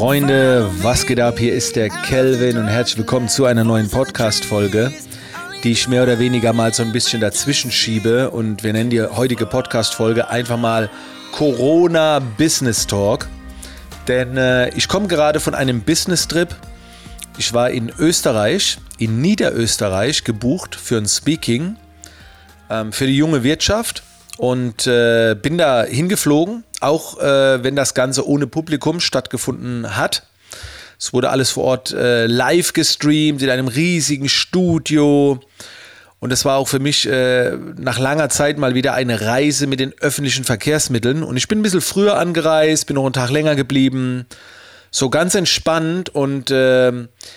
Freunde, was geht ab? Hier ist der Kelvin und herzlich willkommen zu einer neuen Podcast-Folge, die ich mehr oder weniger mal so ein bisschen dazwischen schiebe. Und wir nennen die heutige Podcast-Folge einfach mal Corona Business Talk. Denn äh, ich komme gerade von einem Business-Trip. Ich war in Österreich, in Niederösterreich, gebucht für ein Speaking ähm, für die junge Wirtschaft und äh, bin da hingeflogen, auch äh, wenn das Ganze ohne Publikum stattgefunden hat. Es wurde alles vor Ort äh, live gestreamt in einem riesigen Studio. Und es war auch für mich äh, nach langer Zeit mal wieder eine Reise mit den öffentlichen Verkehrsmitteln. Und ich bin ein bisschen früher angereist, bin noch einen Tag länger geblieben. So ganz entspannt und äh,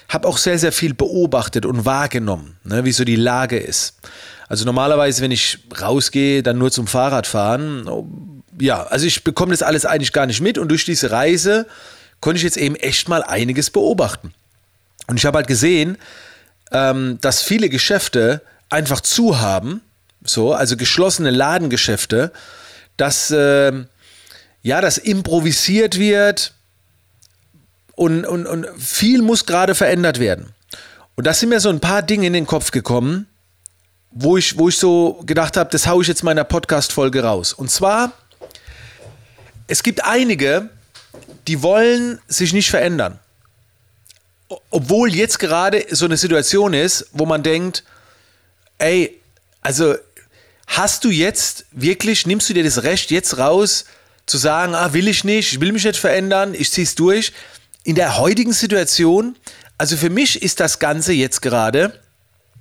habe auch sehr, sehr viel beobachtet und wahrgenommen, ne, wie so die Lage ist. Also normalerweise, wenn ich rausgehe, dann nur zum Fahrradfahren. Ja, also ich bekomme das alles eigentlich gar nicht mit und durch diese Reise konnte ich jetzt eben echt mal einiges beobachten. Und ich habe halt gesehen, ähm, dass viele Geschäfte einfach zu haben, so, also geschlossene Ladengeschäfte, dass äh, ja, das improvisiert wird und, und, und viel muss gerade verändert werden. Und da sind mir so ein paar Dinge in den Kopf gekommen, wo ich, wo ich so gedacht habe, das haue ich jetzt meiner Podcast-Folge raus. Und zwar, es gibt einige, die wollen sich nicht verändern. Obwohl jetzt gerade so eine Situation ist, wo man denkt, ey, also hast du jetzt wirklich, nimmst du dir das Recht jetzt raus, zu sagen, ah, will ich nicht, ich will mich nicht verändern, ich ziehe es durch. In der heutigen Situation, also für mich ist das Ganze jetzt gerade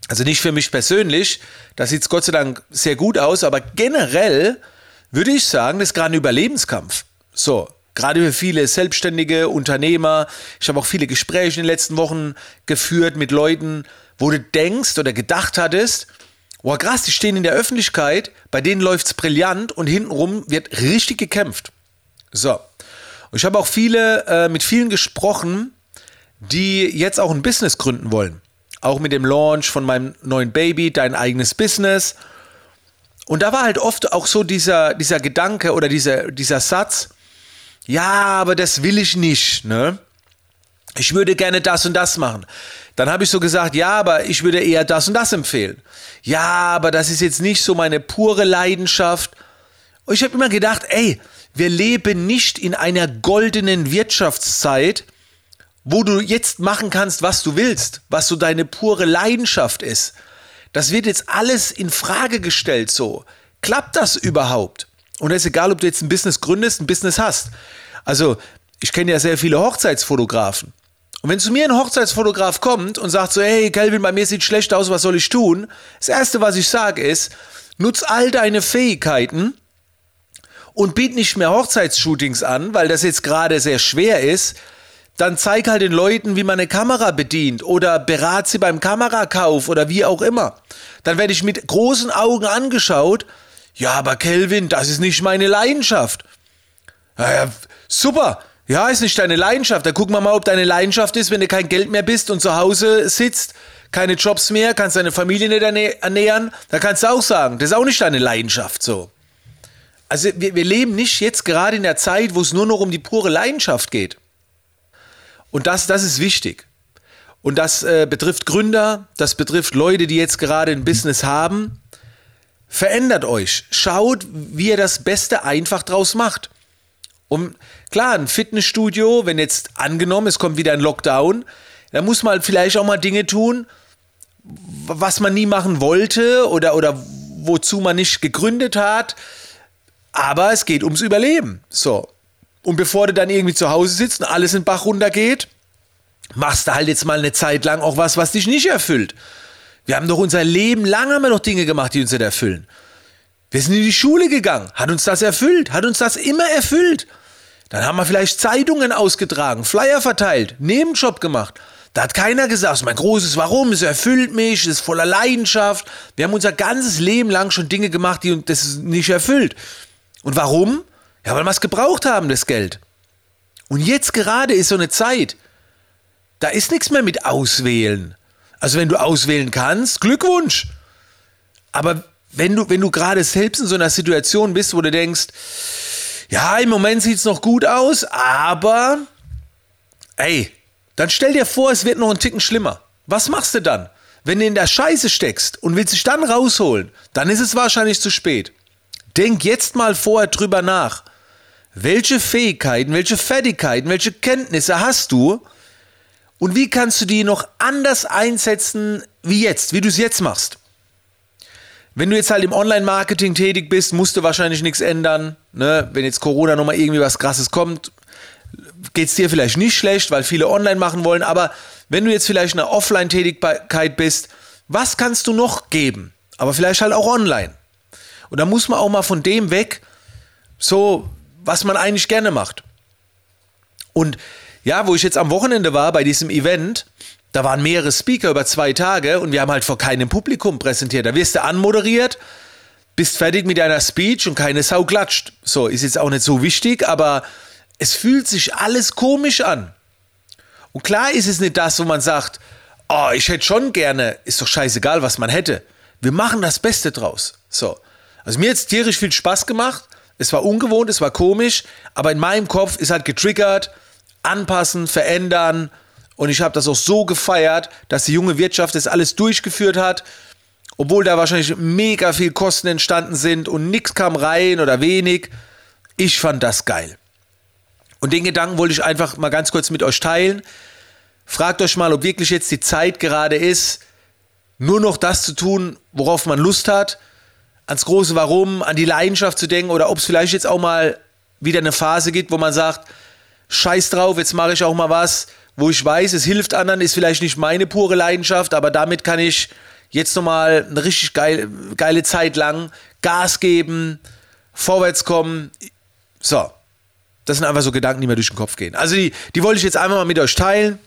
also nicht für mich persönlich, da sieht es Gott sei Dank sehr gut aus, aber generell würde ich sagen, das ist gerade ein Überlebenskampf. So, gerade für viele selbstständige Unternehmer. Ich habe auch viele Gespräche in den letzten Wochen geführt mit Leuten, wo du denkst oder gedacht hattest, boah krass, die stehen in der Öffentlichkeit, bei denen läuft es brillant und hintenrum wird richtig gekämpft. So. Und ich habe auch viele, äh, mit vielen gesprochen, die jetzt auch ein Business gründen wollen auch mit dem Launch von meinem neuen Baby, dein eigenes Business. Und da war halt oft auch so dieser, dieser Gedanke oder dieser, dieser Satz, ja, aber das will ich nicht, ne? Ich würde gerne das und das machen. Dann habe ich so gesagt, ja, aber ich würde eher das und das empfehlen. Ja, aber das ist jetzt nicht so meine pure Leidenschaft. Und ich habe immer gedacht, ey, wir leben nicht in einer goldenen Wirtschaftszeit, wo du jetzt machen kannst, was du willst, was so deine pure Leidenschaft ist. Das wird jetzt alles in Frage gestellt so. Klappt das überhaupt? Und es ist egal, ob du jetzt ein Business gründest, ein Business hast. Also, ich kenne ja sehr viele Hochzeitsfotografen. Und wenn zu mir ein Hochzeitsfotograf kommt und sagt so, hey, Calvin, bei mir sieht schlecht aus, was soll ich tun? Das erste, was ich sage, ist, nutz all deine Fähigkeiten und biet nicht mehr Hochzeitsshootings an, weil das jetzt gerade sehr schwer ist, dann zeig halt den Leuten, wie man eine Kamera bedient oder berat sie beim Kamerakauf oder wie auch immer. Dann werde ich mit großen Augen angeschaut. Ja, aber Kelvin, das ist nicht meine Leidenschaft. Ja, ja, super. Ja, ist nicht deine Leidenschaft. Da gucken wir mal, ob deine Leidenschaft ist, wenn du kein Geld mehr bist und zu Hause sitzt, keine Jobs mehr, kannst deine Familie nicht ernähren. Da kannst du auch sagen, das ist auch nicht deine Leidenschaft so. Also wir, wir leben nicht jetzt gerade in der Zeit, wo es nur noch um die pure Leidenschaft geht. Und das, das ist wichtig. Und das äh, betrifft Gründer, das betrifft Leute, die jetzt gerade ein Business haben. Verändert euch. Schaut, wie ihr das Beste einfach draus macht. Und klar, ein Fitnessstudio, wenn jetzt angenommen, es kommt wieder ein Lockdown, da muss man vielleicht auch mal Dinge tun, was man nie machen wollte oder, oder wozu man nicht gegründet hat. Aber es geht ums Überleben. So. Und bevor du dann irgendwie zu Hause sitzt und alles in den Bach runtergeht, machst du halt jetzt mal eine Zeit lang auch was, was dich nicht erfüllt. Wir haben doch unser Leben lang haben wir noch Dinge gemacht, die uns nicht erfüllen. Wir sind in die Schule gegangen. Hat uns das erfüllt? Hat uns das immer erfüllt? Dann haben wir vielleicht Zeitungen ausgetragen, Flyer verteilt, Nebenjob gemacht. Da hat keiner gesagt, mein großes Warum, es erfüllt mich, es ist voller Leidenschaft. Wir haben unser ganzes Leben lang schon Dinge gemacht, die uns das nicht erfüllt. Und warum? Ja, weil wir es gebraucht haben, das Geld. Und jetzt gerade ist so eine Zeit, da ist nichts mehr mit Auswählen. Also wenn du auswählen kannst, Glückwunsch. Aber wenn du, wenn du gerade selbst in so einer Situation bist, wo du denkst, ja, im Moment sieht es noch gut aus, aber ey, dann stell dir vor, es wird noch einen Ticken schlimmer. Was machst du dann? Wenn du in der Scheiße steckst und willst dich dann rausholen, dann ist es wahrscheinlich zu spät. Denk jetzt mal vorher drüber nach. Welche Fähigkeiten, welche Fertigkeiten, welche Kenntnisse hast du und wie kannst du die noch anders einsetzen wie jetzt, wie du es jetzt machst? Wenn du jetzt halt im Online-Marketing tätig bist, musst du wahrscheinlich nichts ändern. Ne? Wenn jetzt Corona nochmal irgendwie was Krasses kommt, geht es dir vielleicht nicht schlecht, weil viele online machen wollen. Aber wenn du jetzt vielleicht in einer Offline-Tätigkeit bist, was kannst du noch geben? Aber vielleicht halt auch online. Und da muss man auch mal von dem weg, so, was man eigentlich gerne macht. Und ja, wo ich jetzt am Wochenende war bei diesem Event, da waren mehrere Speaker über zwei Tage und wir haben halt vor keinem Publikum präsentiert. Da wirst du anmoderiert, bist fertig mit deiner Speech und keine Sau klatscht. So, ist jetzt auch nicht so wichtig, aber es fühlt sich alles komisch an. Und klar ist es nicht das, wo man sagt, oh, ich hätte schon gerne, ist doch scheißegal, was man hätte. Wir machen das Beste draus. So. Also mir hat es tierisch viel Spaß gemacht. Es war ungewohnt, es war komisch, aber in meinem Kopf ist halt getriggert, anpassen, verändern, und ich habe das auch so gefeiert, dass die junge Wirtschaft das alles durchgeführt hat, obwohl da wahrscheinlich mega viel Kosten entstanden sind und nichts kam rein oder wenig. Ich fand das geil. Und den Gedanken wollte ich einfach mal ganz kurz mit euch teilen. Fragt euch mal, ob wirklich jetzt die Zeit gerade ist, nur noch das zu tun, worauf man Lust hat, ans große Warum, an die Leidenschaft zu denken oder ob es vielleicht jetzt auch mal wieder eine Phase gibt, wo man sagt, scheiß drauf, jetzt mache ich auch mal was, wo ich weiß, es hilft anderen, ist vielleicht nicht meine pure Leidenschaft, aber damit kann ich jetzt nochmal eine richtig geile, geile Zeit lang Gas geben, vorwärts kommen. So, das sind einfach so Gedanken, die mir durch den Kopf gehen. Also die, die wollte ich jetzt einfach mal mit euch teilen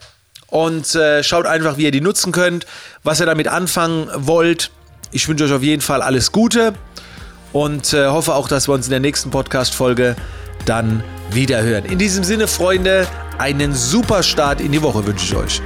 und äh, schaut einfach, wie ihr die nutzen könnt, was ihr damit anfangen wollt. Ich wünsche euch auf jeden Fall alles Gute und äh, hoffe auch, dass wir uns in der nächsten Podcast-Folge dann wiederhören. In diesem Sinne, Freunde, einen super Start in die Woche wünsche ich euch.